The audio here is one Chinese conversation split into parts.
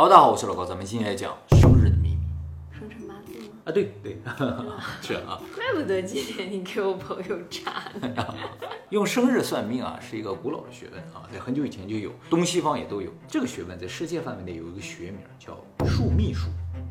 好，大家好，我是老高，咱们今天来讲生日的秘密生辰八字吗？啊，对对，是啊，怪不得今天你给我朋友查呢。用生日算命啊，是一个古老的学问啊，在很久以前就有，东西方也都有。这个学问在世界范围内有一个学名叫数秘术，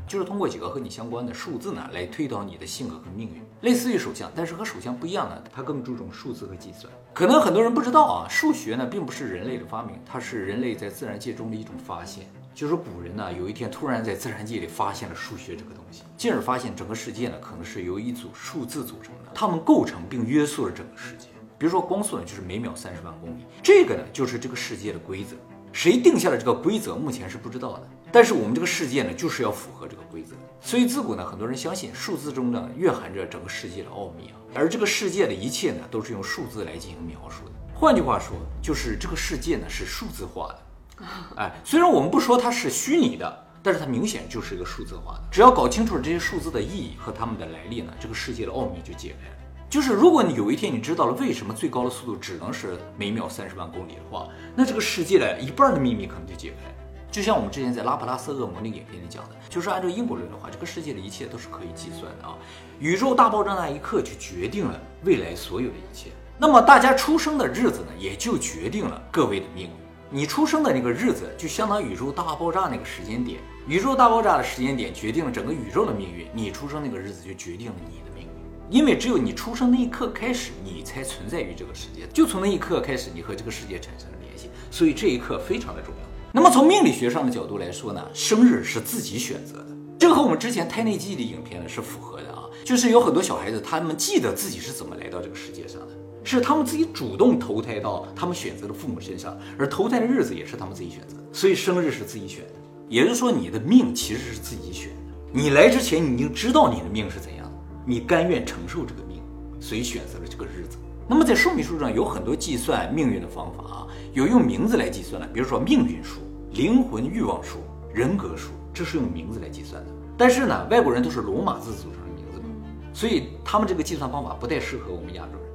就是通过几个和你相关的数字呢，来推导你的性格和命运，类似于手相，但是和手相不一样呢，它更注重数字和计算。可能很多人不知道啊，数学呢并不是人类的发明，它是人类在自然界中的一种发现。就是古人呢，有一天突然在自然界里发现了数学这个东西，进而发现整个世界呢可能是由一组数字组成的，它们构成并约束了整个世界。比如说光速呢，就是每秒三十万公里，这个呢就是这个世界的规则。谁定下了这个规则，目前是不知道的。但是我们这个世界呢，就是要符合这个规则。所以自古呢，很多人相信数字中呢蕴含着整个世界的奥秘啊，而这个世界的一切呢，都是用数字来进行描述的。换句话说，就是这个世界呢是数字化的。哎，虽然我们不说它是虚拟的，但是它明显就是一个数字化的。只要搞清楚了这些数字的意义和它们的来历呢，这个世界的奥秘就解开了。就是如果你有一天你知道了为什么最高的速度只能是每秒三十万公里的话，那这个世界的一半的秘密可能就解开。就像我们之前在拉普拉斯恶魔那个影片里讲的，就是按照因果论的话，这个世界的一切都是可以计算的啊。宇宙大爆炸那一刻就决定了未来所有的一切，那么大家出生的日子呢，也就决定了各位的命运。你出生的那个日子，就相当于宇宙大爆炸那个时间点。宇宙大爆炸的时间点决定了整个宇宙的命运，你出生那个日子就决定了你的命运。因为只有你出生那一刻开始，你才存在于这个世界。就从那一刻开始，你和这个世界产生了联系，所以这一刻非常的重要。那么从命理学上的角度来说呢，生日是自己选择的，这个和我们之前胎内记忆的影片呢是符合的啊。就是有很多小孩子，他们记得自己是怎么来到这个世界上的，是他们自己主动投胎到他们选择的父母身上，而投胎的日子也是他们自己选择，所以生日是自己选的。也就是说，你的命其实是自己选的。你来之前，你已经知道你的命是怎样的，你甘愿承受这个命，所以选择了这个日子。那么在数秘术上有很多计算命运的方法啊，有用名字来计算的，比如说命运数、灵魂欲望数、人格数，这是用名字来计算的。但是呢，外国人都是罗马字组成的名字嘛，所以他们这个计算方法不太适合我们亚洲人。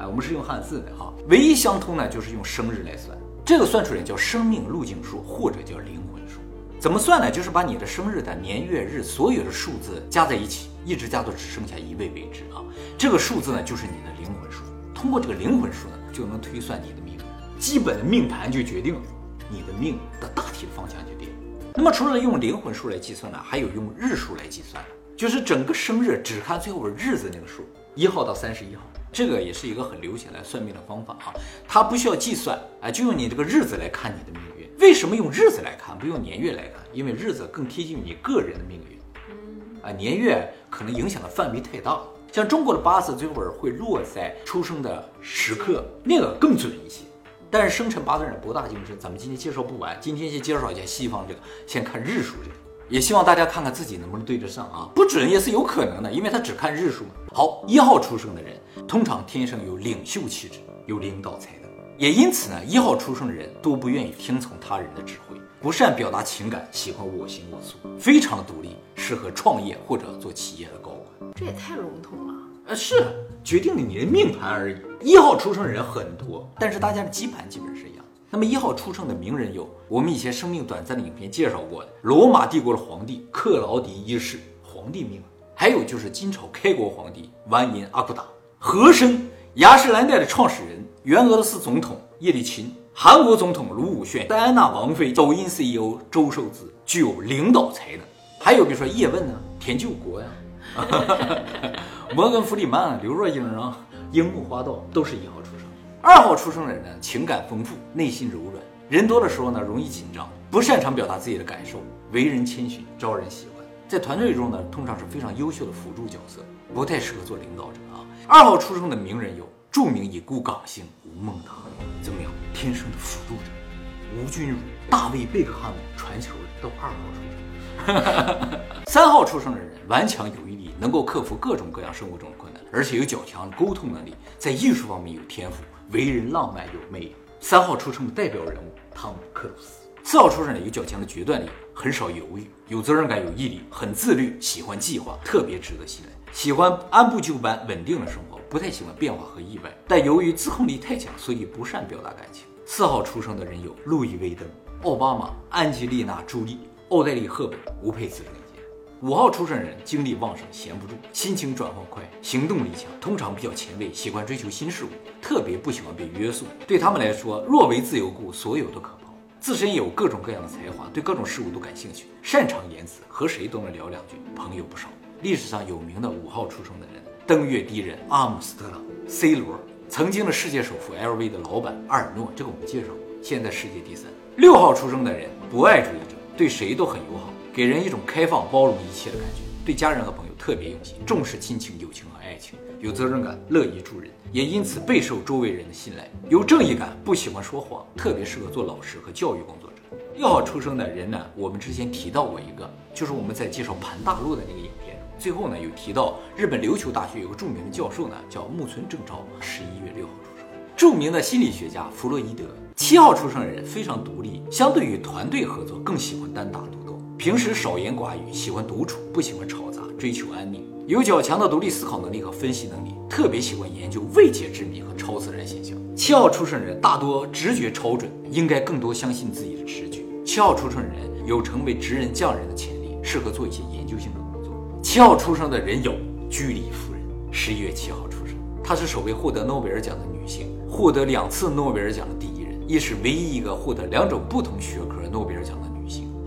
哎，我们是用汉字的哈，唯一相通呢就是用生日来算，这个算出来叫生命路径数或者叫灵魂数。怎么算呢？就是把你的生日的年月日所有的数字加在一起，一直加到只剩下一位为止啊。这个数字呢就是你的灵魂数。通过这个灵魂数呢，就能推算你的命，基本的命盘就决定了你的命的大体的方向就定。那么除了用灵魂数来计算呢，还有用日数来计算，就是整个生日只看最后日子那个数，一号到三十一号。这个也是一个很流行来算命的方法啊，它不需要计算，啊，就用你这个日子来看你的命运。为什么用日子来看，不用年月来看？因为日子更贴近于你个人的命运，啊，年月可能影响的范围太大。像中国的八字最后会落在出生的时刻，那个更准一些。但是生辰八字呢博大精深，咱们今天介绍不完，今天先介绍一下西方这个，先看日数这个。也希望大家看看自己能不能对得上啊，不准也是有可能的，因为他只看日数嘛。好，一号出生的人通常天生有领袖气质，有领导才能，也因此呢，一号出生的人都不愿意听从他人的指挥，不善表达情感，喜欢我行我素，非常的独立，适合创业或者做企业的高管。这也太笼统了。呃，是决定了你的命盘而已。一号出生的人很多，但是大家的基盘基本是一样。那么一号出生的名人有我们以前生命短暂的影片介绍过的罗马帝国的皇帝克劳迪一世，皇帝命，还有就是金朝开国皇帝完颜阿骨打，和珅，雅诗兰黛的创始人，原俄罗斯总统叶利钦，韩国总统卢武铉，戴安娜王妃，抖音 CEO 周受资，具有领导才能。还有比如说叶问呢，田救国呀，摩根弗里曼、刘若英啊，樱木花道都是一号出生。二号出生的人呢，情感丰富，内心柔软，人多的时候呢容易紧张，不擅长表达自己的感受，为人谦逊，招人喜欢。在团队中呢，通常是非常优秀的辅助角色，不太适合做领导者啊。二号出生的名人有著名已故港星吴孟达，怎么样？天生的辅助者，吴君如、大卫贝克汉姆，传球的都二号出生。三号出生的人顽强有毅力，能够克服各种各样生活中的困难，而且有较强的沟通能力，在艺术方面有天赋。为人浪漫有魅力，三号出生的代表人物汤姆克鲁斯。四号出生的有较强的决断力，很少犹豫，有责任感，有毅力，很自律，喜欢计划，特别值得信赖，喜欢按部就班、稳定的生活，不太喜欢变化和意外。但由于自控力太强，所以不善表达感情。四号出生的人有路易威登、奥巴马、安吉丽娜·朱莉、奥黛丽·赫本、吴佩慈领衔。五号出生人精力旺盛，闲不住，心情转换快，行动力强，通常比较前卫，喜欢追求新事物，特别不喜欢被约束。对他们来说，若为自由故，所有都可抛。自身有各种各样的才华，对各种事物都感兴趣，擅长言辞，和谁都能聊两句，朋友不少。历史上有名的五号出生的人，登月第一人阿姆斯特朗、C 罗，曾经的世界首富 LV 的老板阿尔诺，这个我们介绍过。现在世界第三。六号出生的人，博爱主义者，对谁都很友好，给人一种开放、包容一切的感觉。对家人和朋友特别用心，重视亲情、友情和爱情，有责任感，乐于助人，也因此备受周围人的信赖。有正义感，不喜欢说谎，特别适合做老师和教育工作者。六号出生的人呢，我们之前提到过一个，就是我们在介绍盘大陆的那个影片。最后呢，有提到日本琉球大学有个著名的教授呢，叫木村正昭，十一月六号出生。著名的心理学家弗洛伊德，七号出生的人非常独立，相对于团队合作更喜欢单打独，平时少言寡语，喜欢独处，不喜欢吵杂，追求安宁，有较强的独立思考能力和分析能力，特别喜欢研究未解之谜和超自然现象。七号出生人大多直觉超准，应该更多相信自己的直觉。七号出生人有成为职人匠人的潜力，适合做一些研究性的工作。七号出生的人有居里夫人，十一月七号出生，她是首位获得诺贝尔奖的女性，获得两次诺贝尔奖的第一人，也是唯一一个获得两种不同学科诺贝尔奖的。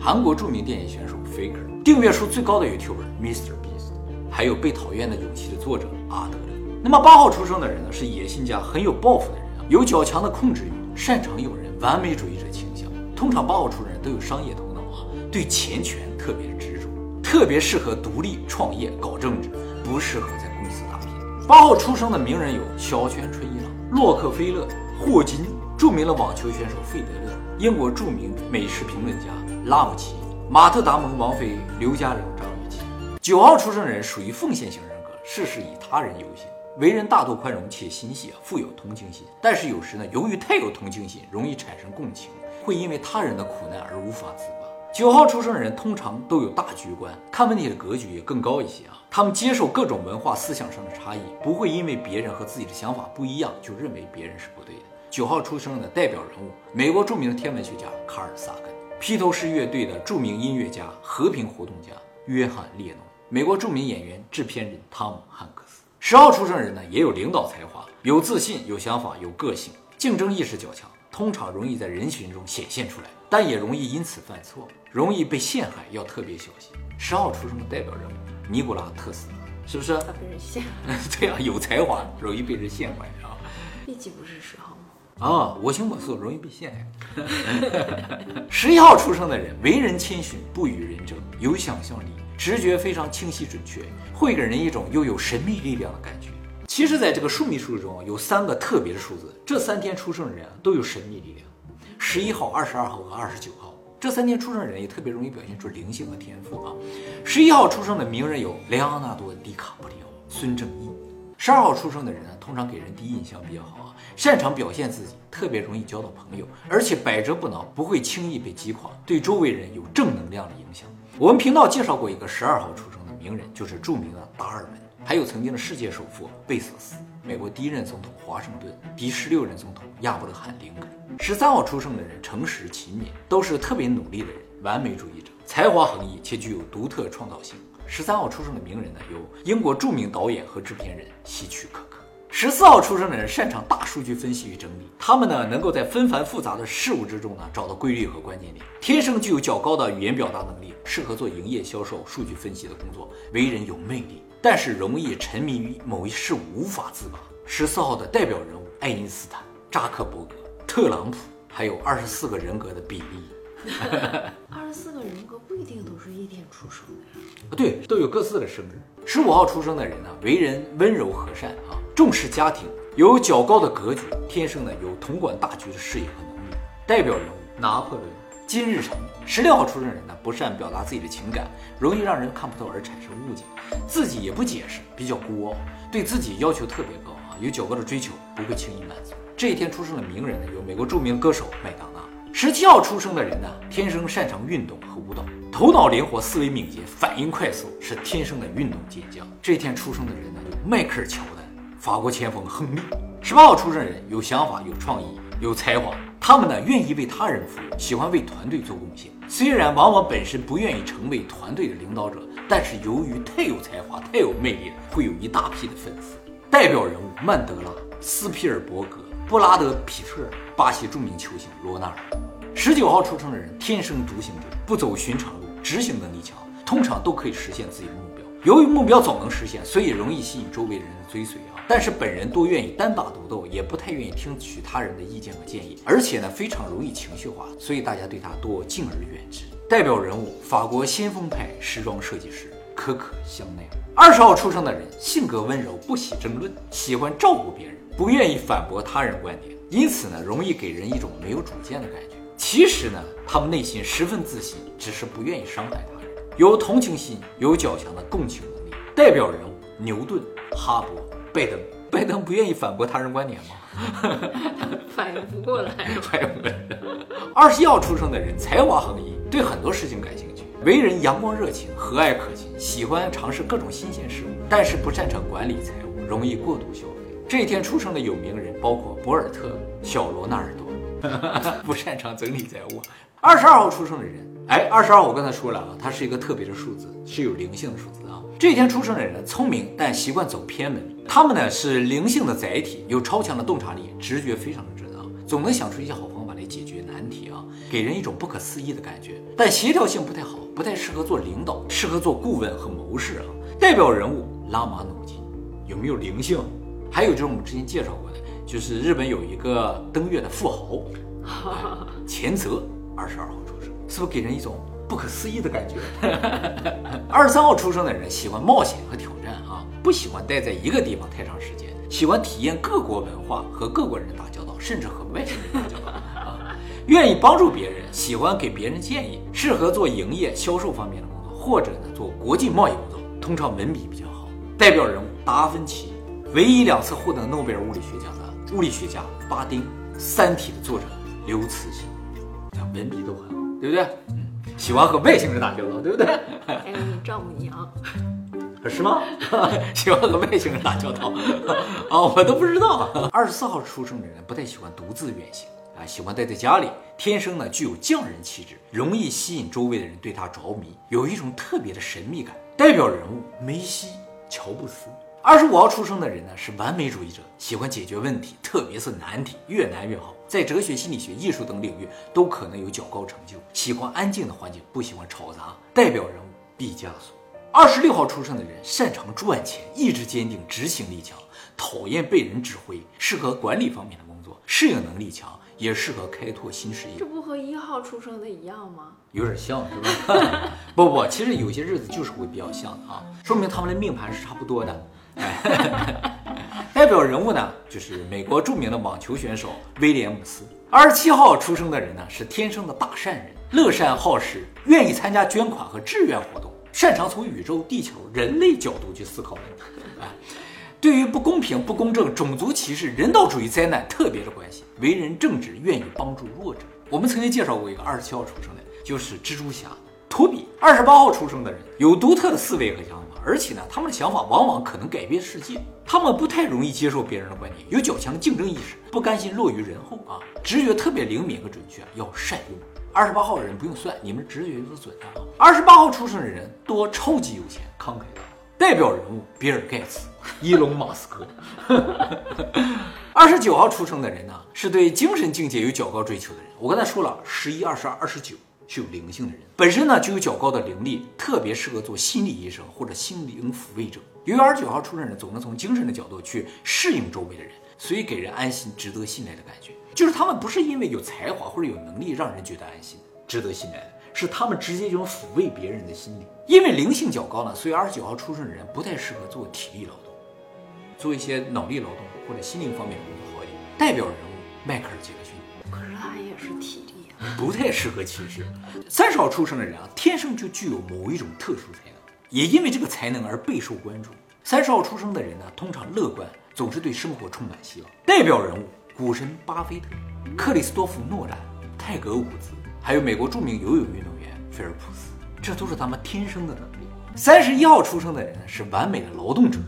韩国著名电影选手 Faker，订阅数最高的 YouTuber Mr Beast，还有《被讨厌的勇气》的作者阿德勒。那么八号出生的人呢，是野心家，很有抱负的人啊，有较强的控制欲，擅长用人，完美主义者倾向。通常八号出生人都有商业头脑啊，对钱权特别执着。特别适合独立创业搞政治，不适合在公司打拼。八号出生的名人有小泉纯一郎、洛克菲勒、霍金，著名的网球选手费德勒，英国著名美食评论家拉姆齐，马特·达蒙、王菲、刘嘉玲、张雨绮。九号出生人属于奉献型人格，事事以他人优先，为人大度宽容且心细，富有同情心。但是有时呢，由于太有同情心，容易产生共情，会因为他人的苦难而无法自拔。九号出生人通常都有大局观，看问题的格局也更高一些啊。他们接受各种文化思想上的差异，不会因为别人和自己的想法不一样就认为别人是不对的。九号出生的代表人物，美国著名的天文学家卡尔萨根，披头士乐队的著名音乐家、和平活动家约翰列侬，美国著名演员、制片人汤姆汉克斯。十号出生人呢，也有领导才华，有自信、有想法、有个性，竞争意识较强，通常容易在人群中显现出来。但也容易因此犯错，容易被陷害，要特别小心。十号出生的代表人物尼古拉特斯拉，是不是？他被人陷害。对啊，有才华，容易被人陷害啊。毕竟不是十号吗？啊，我行我素，容易被陷害。十一号出生的人为人谦逊，不与人争，有想象力，直觉非常清晰准确，会给人一种又有神秘力量的感觉。其实，在这个数秘数中有三个特别的数字，这三天出生的人都有神秘力量。十一号、二十二号和二十九号这三天出生的人也特别容易表现出灵性和天赋啊。十一号出生的名人有莱昂纳多·迪卡普里奥、孙正义。十二号出生的人呢，通常给人第一印象比较好啊，擅长表现自己，特别容易交到朋友，而且百折不挠，不会轻易被击垮，对周围人有正能量的影响。我们频道介绍过一个十二号出生的名人，就是著名的达尔文，还有曾经的世界首富贝索斯。美国第一任总统华盛顿，第十六任总统亚伯拉罕·林肯。十三号出生的人诚实勤勉，都是特别努力的人，完美主义者，才华横溢且具有独特创造性。十三号出生的名人呢，有英国著名导演和制片人希区柯克。十四号出生的人擅长大数据分析与整理，他们呢能够在纷繁复杂的事物之中呢找到规律和关键点，天生具有较高的语言表达能力，适合做营业销售、数据分析的工作，为人有魅力。但是容易沉迷于某一事物无法自拔。十四号的代表人物：爱因斯坦、扎克伯格、特朗普，还有二十四个人格的比例。二十四个人格不一定都是一天出生的。啊对，都有各自的生日。十五号出生的人呢，为人温柔和善啊，重视家庭，有较高的格局，天生呢有统管大局的视野和能力。代表人物：拿破仑。金日成，十六号出生的人呢，不善表达自己的情感，容易让人看不透而产生误解，自己也不解释，比较孤傲，对自己要求特别高啊，有较高的追求，不会轻易满足。这一天出生的名人呢，有美国著名歌手麦当。十七号出生的人呢，天生擅长运动和舞蹈，头脑灵活，思维敏捷，反应快速，是天生的运动健将。这天出生的人呢，有迈克尔乔丹、法国前锋亨利。十八号出生人有想法，有创意。有才华。他们呢，愿意为他人服务，喜欢为团队做贡献。虽然往往本身不愿意成为团队的领导者，但是由于太有才华、太有魅力，会有一大批的粉丝。代表人物曼德拉、斯皮尔伯格、布拉德·皮特、巴西著名球星罗纳尔。十九号出生的人天生独行者，不走寻常路，执行能力强，通常都可以实现自己的目标。由于目标总能实现，所以容易吸引周围人的追随啊。但是本人多愿意单打独斗，也不太愿意听取他人的意见和建议，而且呢非常容易情绪化，所以大家对他多敬而远之。代表人物法国先锋派时装设计师可可香奈儿。二十号出生的人性格温柔，不喜争论，喜欢照顾别人，不愿意反驳他人观点，因此呢容易给人一种没有主见的感觉。其实呢，他们内心十分自信，只是不愿意伤害他人，有同情心，有较强的共情能力。代表人物牛顿、哈勃、拜登。拜登不愿意反驳他人观点吗？反应不过来。反应不过来。二十一号出生的人才华横溢，对很多事情感兴趣，为人阳光热情、和蔼可亲，喜欢尝试各种新鲜事物，但是不擅长管理财务，容易过度消费。这一天出生的有名人包括博尔特、小罗纳尔多。不擅长整理财物。二十二号出生的人，哎，二十二我刚才说了啊，它是一个特别的数字，是有灵性的数字啊。这一天出生的人，聪明但习惯走偏门。他们呢是灵性的载体，有超强的洞察力，直觉非常的准啊，总能想出一些好方法来解决难题啊，给人一种不可思议的感觉。但协调性不太好，不太适合做领导，适合做顾问和谋士啊。代表人物拉马努金，有没有灵性？还有就是我们之前介绍过的。就是日本有一个登月的富豪，前泽，二十二号出生，是不是给人一种不可思议的感觉？二十三号出生的人喜欢冒险和挑战啊，不喜欢待在一个地方太长时间，喜欢体验各国文化和各国人打交道，甚至和外星人打交道啊，愿意帮助别人，喜欢给别人建议，适合做营业销售方面的工作，或者呢做国际贸易工作，通常文笔比较好。代表人物达芬奇，唯一两次获得诺贝尔物理学奖的。物理学家巴丁，《三体》的作者刘慈欣，文笔都很好，对不对？嗯，喜欢和外星人打交道，对不对？还有你丈母娘，是吗？喜欢和外星人打交道啊，我都不知道。二十四号出生的人不太喜欢独自远行啊，喜欢待在家里，天生呢具有匠人气质，容易吸引周围的人对他着迷，有一种特别的神秘感。代表人物梅西、乔布斯。二十五号出生的人呢，是完美主义者，喜欢解决问题，特别是难题，越难越好。在哲学、心理学、艺术等领域都可能有较高成就。喜欢安静的环境，不喜欢嘈杂。代表人物毕加索。二十六号出生的人擅长赚钱，意志坚定，执行力强，讨厌被人指挥，适合管理方面的工作，适应能力强，也适合开拓新事业。这不和一号出生的一样吗？有点像是吧？不不，其实有些日子就是会比较像的啊，说明他们的命盘是差不多的。代表人物呢，就是美国著名的网球选手威廉姆斯。二十七号出生的人呢，是天生的大善人，乐善好施，愿意参加捐款和志愿活动，擅长从宇宙、地球、人类角度去思考问题。啊，对于不公平、不公正、种族歧视、人道主义灾难特别的关心，为人正直，愿意帮助弱者。我们曾经介绍过一个二十七号出生的，就是蜘蛛侠托比。二十八号出生的人有独特的思维和想法。而且呢，他们的想法往往可能改变世界。他们不太容易接受别人的观点，有较强竞争意识，不甘心落于人后啊，直觉特别灵敏和准确，要善用。二十八号的人不用算，你们直觉就是准的啊。二十八号出生的人多超级有钱，慷慨大方。代表人物比尔盖茨、伊隆马斯克。二十九号出生的人呢，是对精神境界有较高追求的人。我刚才说了，十一、二十二、二十九。是有灵性的人，本身呢就有较高的灵力，特别适合做心理医生或者心灵抚慰者。由于二十九号出生的人总能从精神的角度去适应周围的人，所以给人安心、值得信赖的感觉。就是他们不是因为有才华或者有能力让人觉得安心、值得信赖的，是他们直接就能抚慰别人的心灵。因为灵性较高呢，所以二十九号出生的人不太适合做体力劳动，做一些脑力劳动或者心灵方面的工作好一点。代表人物迈克尔·杰克逊，可是他也是体力。不太适合骑士。三十号出生的人啊，天生就具有某一种特殊才能，也因为这个才能而备受关注。三十号出生的人呢，通常乐观，总是对生活充满希望。代表人物：股神巴菲特、克里斯多夫·诺兰、泰格·伍兹，还有美国著名游泳运动员菲尔普斯，这都是他们天生的能力。三十一号出生的人，是完美的劳动者，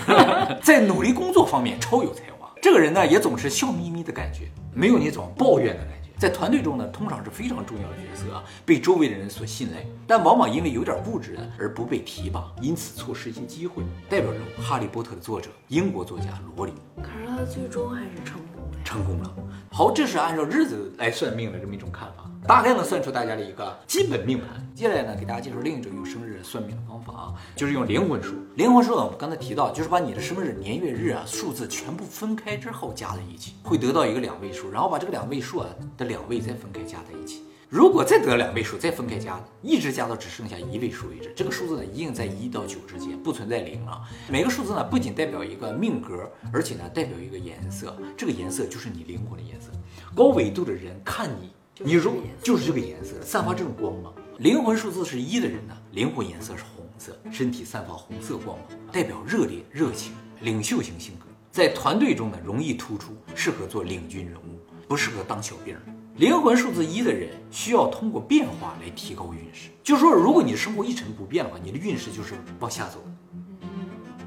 在努力工作方面超有才华。这个人呢，也总是笑眯眯的感觉。没有那种抱怨的感。在团队中呢，通常是非常重要的角色啊，被周围的人所信赖，但往往因为有点物质而不被提拔，因此错失一些机会。代表人物《哈利波特》的作者，英国作家罗琳。可是他最终还是成功。成功了。好，这是按照日子来算命的这么一种看法，大概能算出大家的一个基本命盘。接下来呢，给大家介绍另一种用生日算命的方法啊，就是用灵魂数。灵魂数呢，我们刚才提到，就是把你的生日年月日啊数字全部分开之后加在一起，会得到一个两位数，然后把这个两位数啊的两位再分开加在一起。如果再得两位数，再分开加，一直加到只剩下一位数为止。这个数字呢，一定在一到九之间，不存在零啊。每个数字呢，不仅代表一个命格，而且呢，代表一个颜色。这个颜色就是你灵魂的颜色。高纬度的人看你，你如就是这个颜色，散发这种光芒。灵魂数字是一的人呢，灵魂颜色是红色，身体散发红色光芒，代表热烈、热情、领袖型性格。在团队中呢，容易突出，适合做领军人物，不适合当小兵。灵魂数字一的人需要通过变化来提高运势，就是说，如果你的生活一成不变的话，你的运势就是往下走。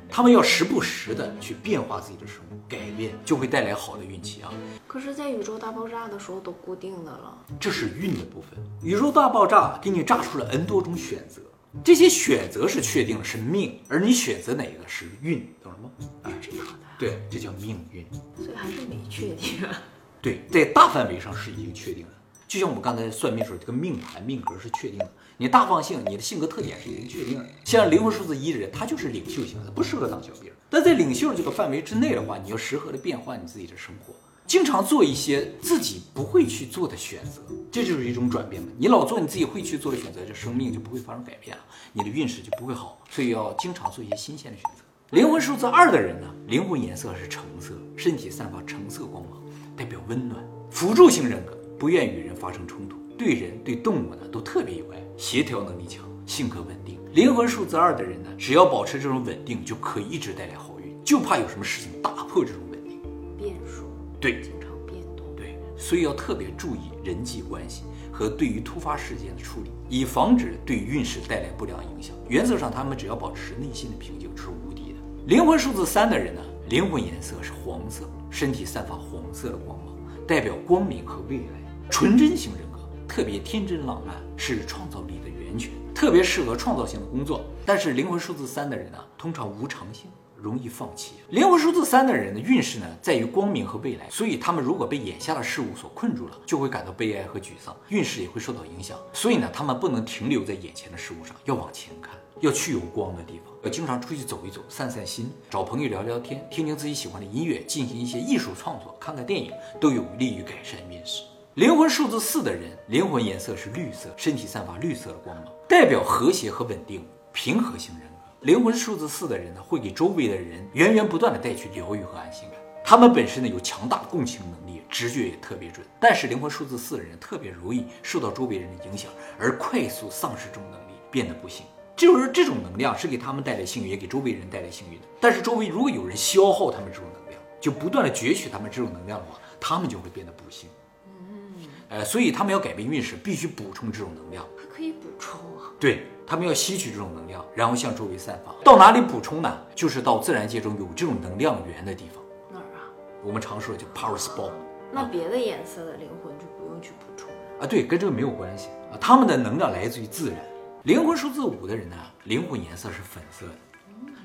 他们要时不时的去变化自己的生活，改变就会带来好的运气啊。可是，在宇宙大爆炸的时候都固定的了，这是运的部分。宇宙大爆炸给你炸出了 n 多种选择，这些选择是确定的，是命，而你选择哪个是运，懂了吗？是这样的。对，这叫命运。所以还是没确定。对，在大范围上是已经确定的，就像我们刚才算命时候，这个命盘命格是确定的，你大方向、你的性格特点是已经确定的。像灵魂数字一的人，他就是领袖型的，不适合当小兵。但在领袖这个范围之内的话，你要适合的变换你自己的生活，经常做一些自己不会去做的选择，这就是一种转变嘛。你老做你自己会去做的选择，这生命就不会发生改变了，你的运势就不会好。所以要经常做一些新鲜的选择。灵魂数字二的人呢，灵魂颜色是橙色，身体散发橙色光芒。代表温暖，辅助型人格，不愿与人发生冲突，对人对动物呢都特别有爱，协调能力强，性格稳定。灵魂数字二的人呢，只要保持这种稳定，就可以一直带来好运，就怕有什么事情打破这种稳定。变数，对，经常变动，对，所以要特别注意人际关系和对于突发事件的处理，以防止对运势带来不良影响。原则上，他们只要保持内心的平静，是无敌的。灵魂数字三的人呢，灵魂颜色是黄色。身体散发红色的光芒，代表光明和未来。纯真型人格特别天真浪漫，是创造力的源泉，特别适合创造性的工作。但是灵魂数字三的人呢，通常无常性，容易放弃。灵魂数字三的人的运势呢，在于光明和未来，所以他们如果被眼下的事物所困住了，就会感到悲哀和沮丧，运势也会受到影响。所以呢，他们不能停留在眼前的事物上，要往前看。要去有光的地方，要经常出去走一走，散散心，找朋友聊聊天，听听自己喜欢的音乐，进行一些艺术创作，看看电影，都有利于改善运势。灵魂数字四的人，灵魂颜色是绿色，身体散发绿色的光芒，代表和谐和稳定，平和型人格。灵魂数字四的人呢，会给周围的人源源不断的带去疗愈和安心感。他们本身呢有强大共情能力，直觉也特别准。但是灵魂数字四的人特别容易受到周围人的影响，而快速丧失这种能力，变得不幸。就是这种能量是给他们带来幸运，也给周围人带来幸运的。但是周围如果有人消耗他们这种能量，就不断的攫取他们这种能量的话，他们就会变得不幸。嗯，呃，所以他们要改变运势，必须补充这种能量。还可以补充啊？对他们要吸取这种能量，然后向周围散发。到哪里补充呢？就是到自然界中有这种能量源的地方。哪儿啊？我们常说的叫 power spot。那别的颜色的灵魂就不用去补充啊？对，跟这个没有关系啊。他们的能量来自于自然。灵魂数字五的人呢，灵魂颜色是粉色的，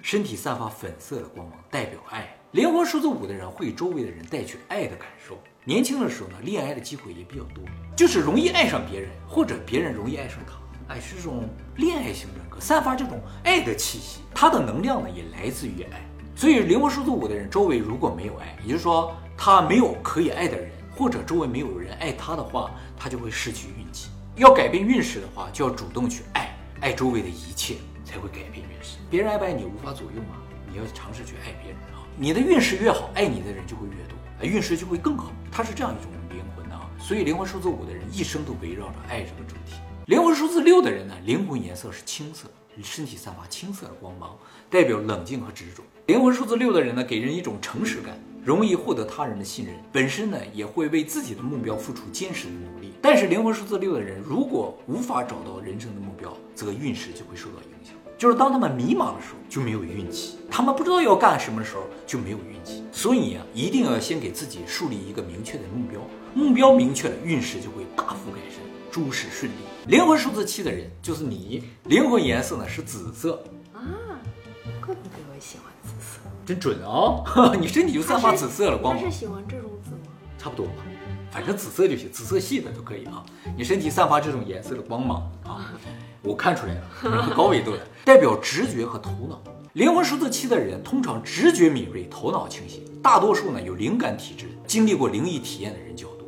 身体散发粉色的光芒，代表爱。灵魂数字五的人会给周围的人带去爱的感受。年轻的时候呢，恋爱的机会也比较多，就是容易爱上别人，或者别人容易爱上他。哎，是这种恋爱型人格，散发这种爱的气息。他的能量呢，也来自于爱。所以灵魂数字五的人周围如果没有爱，也就是说他没有可以爱的人，或者周围没有人爱他的话，他就会失去运气。要改变运势的话，就要主动去爱。爱周围的一切才会改变运势。别人爱不爱你无法左右嘛，你要尝试去爱别人啊。你的运势越好，爱你的人就会越多，运势就会更好。它是这样一种灵魂的啊。所以灵魂数字五的人一生都围绕着爱这个主题。灵魂数字六的人呢，灵魂颜色是青色，身体散发青色的光芒，代表冷静和执着。灵魂数字六的人呢，给人一种诚实感，容易获得他人的信任，本身呢也会为自己的目标付出坚实的努力。但是灵魂数字六的人如果无法找到人生的目标，则运势就会受到影响。就是当他们迷茫的时候，就没有运气；他们不知道要干什么的时候，就没有运气。所以啊，一定要先给自己树立一个明确的目标，目标明确了，运势就会大幅改善，诸事顺利。灵魂数字七的人就是你，灵魂颜色呢是紫色，啊，怪不得我喜欢紫色。真准哦！你身体就散发紫色了光芒是，喜欢这种紫吗？差不多吧，反正紫色就行，紫色系的都可以啊。你身体散发这种颜色的光芒啊，我看出来了，高维度的，代表直觉和头脑。灵魂数字七的人通常直觉敏锐，头脑清晰，大多数呢有灵感体质，经历过灵异体验的人较多。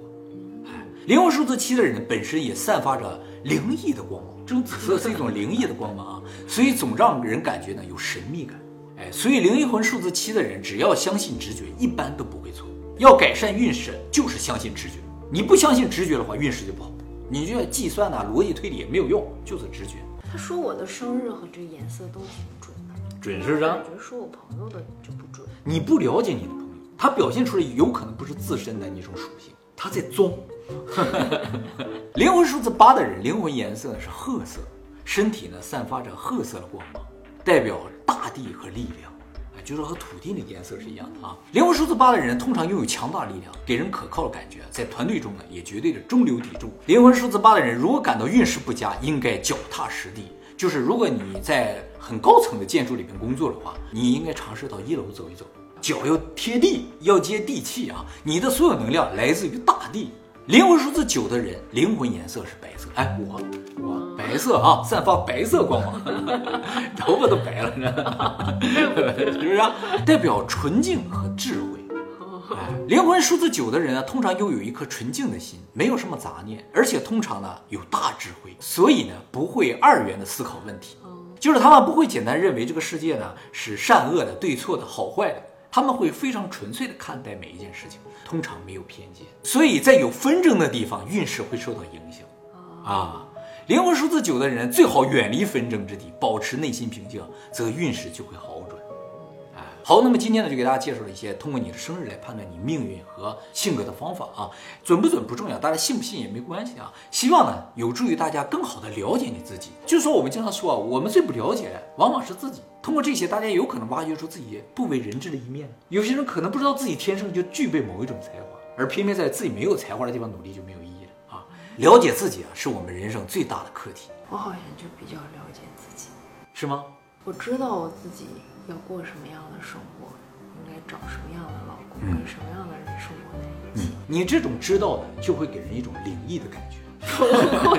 哎，灵魂数字七的人本身也散发着灵异的光芒，这种紫色是一种灵异的光芒啊，所以总让人感觉呢有神秘感。哎，所以灵魂数字七的人只要相信直觉，一般都不会错。要改善运势，就是相信直觉。你不相信直觉的话，运势就不好。你这计算呐、逻辑推理也没有用，就是直觉。他说我的生日和这个颜色都挺准的，准是不是？感觉说我朋友的就不准。你不了解你的朋友，他表现出来有可能不是自身的那种属性，他在装。灵魂数字八的人，灵魂颜色呢是褐色，身体呢散发着褐色的光芒，代表大地和力量，啊，就是和土地的颜色是一样的啊。灵魂数字八的人通常拥有强大力量，给人可靠的感觉，在团队中呢也绝对的中流砥柱。灵魂数字八的人如果感到运势不佳，应该脚踏实地。就是如果你在很高层的建筑里面工作的话，你应该尝试到一楼走一走，脚要贴地，要接地气啊！你的所有能量来自于大地。灵魂数字九的人，灵魂颜色是白色。哎，我我白色啊，散发白色光芒，头发都白了呢，是不是啊？代表纯净和智慧。哎，灵魂数字九的人啊，通常拥有一颗纯净的心，没有什么杂念，而且通常呢有大智慧，所以呢不会二元的思考问题，就是他们不会简单认为这个世界呢是善恶的、对错的、好坏的，他们会非常纯粹的看待每一件事情，通常没有偏见，所以在有纷争的地方，运势会受到影响啊。灵魂数字九的人最好远离纷争之地，保持内心平静，则运势就会好转。哎，好，那么今天呢，就给大家介绍了一些通过你的生日来判断你命运和性格的方法啊，准不准不重要，大家信不信也没关系啊。希望呢，有助于大家更好的了解你自己。就说，我们经常说啊，我们最不了解的往往是自己。通过这些，大家有可能挖掘出自己不为人知的一面。有些人可能不知道自己天生就具备某一种才华，而偏偏在自己没有才华的地方努力就没有意义了解自己啊，是我们人生最大的课题，我好像就比较了解自己，是吗？我知道我自己要过什么样的生活，应该找什么样的老公，跟什么样的人生活在一起。你这种知道的，就会给人一种灵异的感觉。不会，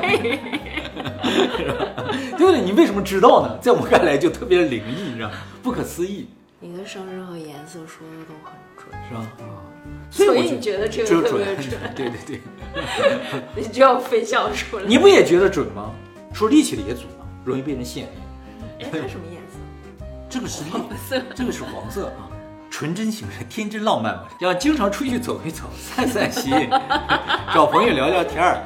对不对？你为什么知道呢？在我看来就特别灵异，你知道吗？不可思议，你的生日和颜色说的都很准，是吧？啊，所以你觉得这个特别准准，对对对，你就要分享出来。你不也觉得准吗？说力气的也准吗？容易被人陷害。哎，它什么颜色？这个是黄色这个是黄色啊，纯真型的天真浪漫嘛，要经常出去走一走，散散心，找朋友聊聊天儿，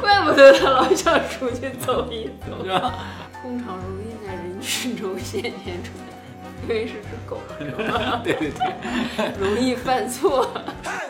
怪不得他老想出去走一走。是吧？通常容易在人群中显现出来，因为是只狗？对对对。容易犯错。看